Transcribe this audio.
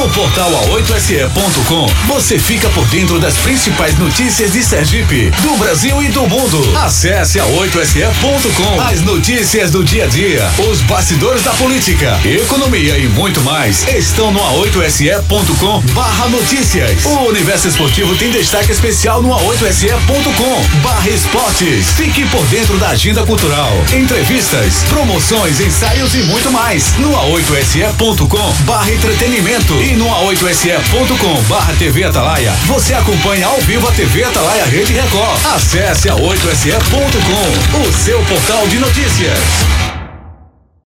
No portal a8se.com você fica por dentro das principais notícias de Sergipe, do Brasil e do mundo. Acesse a8se.com. As notícias do dia a dia, os bastidores da política, economia e muito mais estão no a8se.com barra notícias. O universo esportivo tem destaque especial no a8se.com barra esportes. Fique por dentro da agenda cultural, entrevistas, promoções, ensaios e muito mais no a8se.com barra entretenimento e no a8se.com barra TV Atalaia. Você acompanha ao vivo a TV Atalaia Rede Record. Acesse a8se.com, o seu portal de notícias.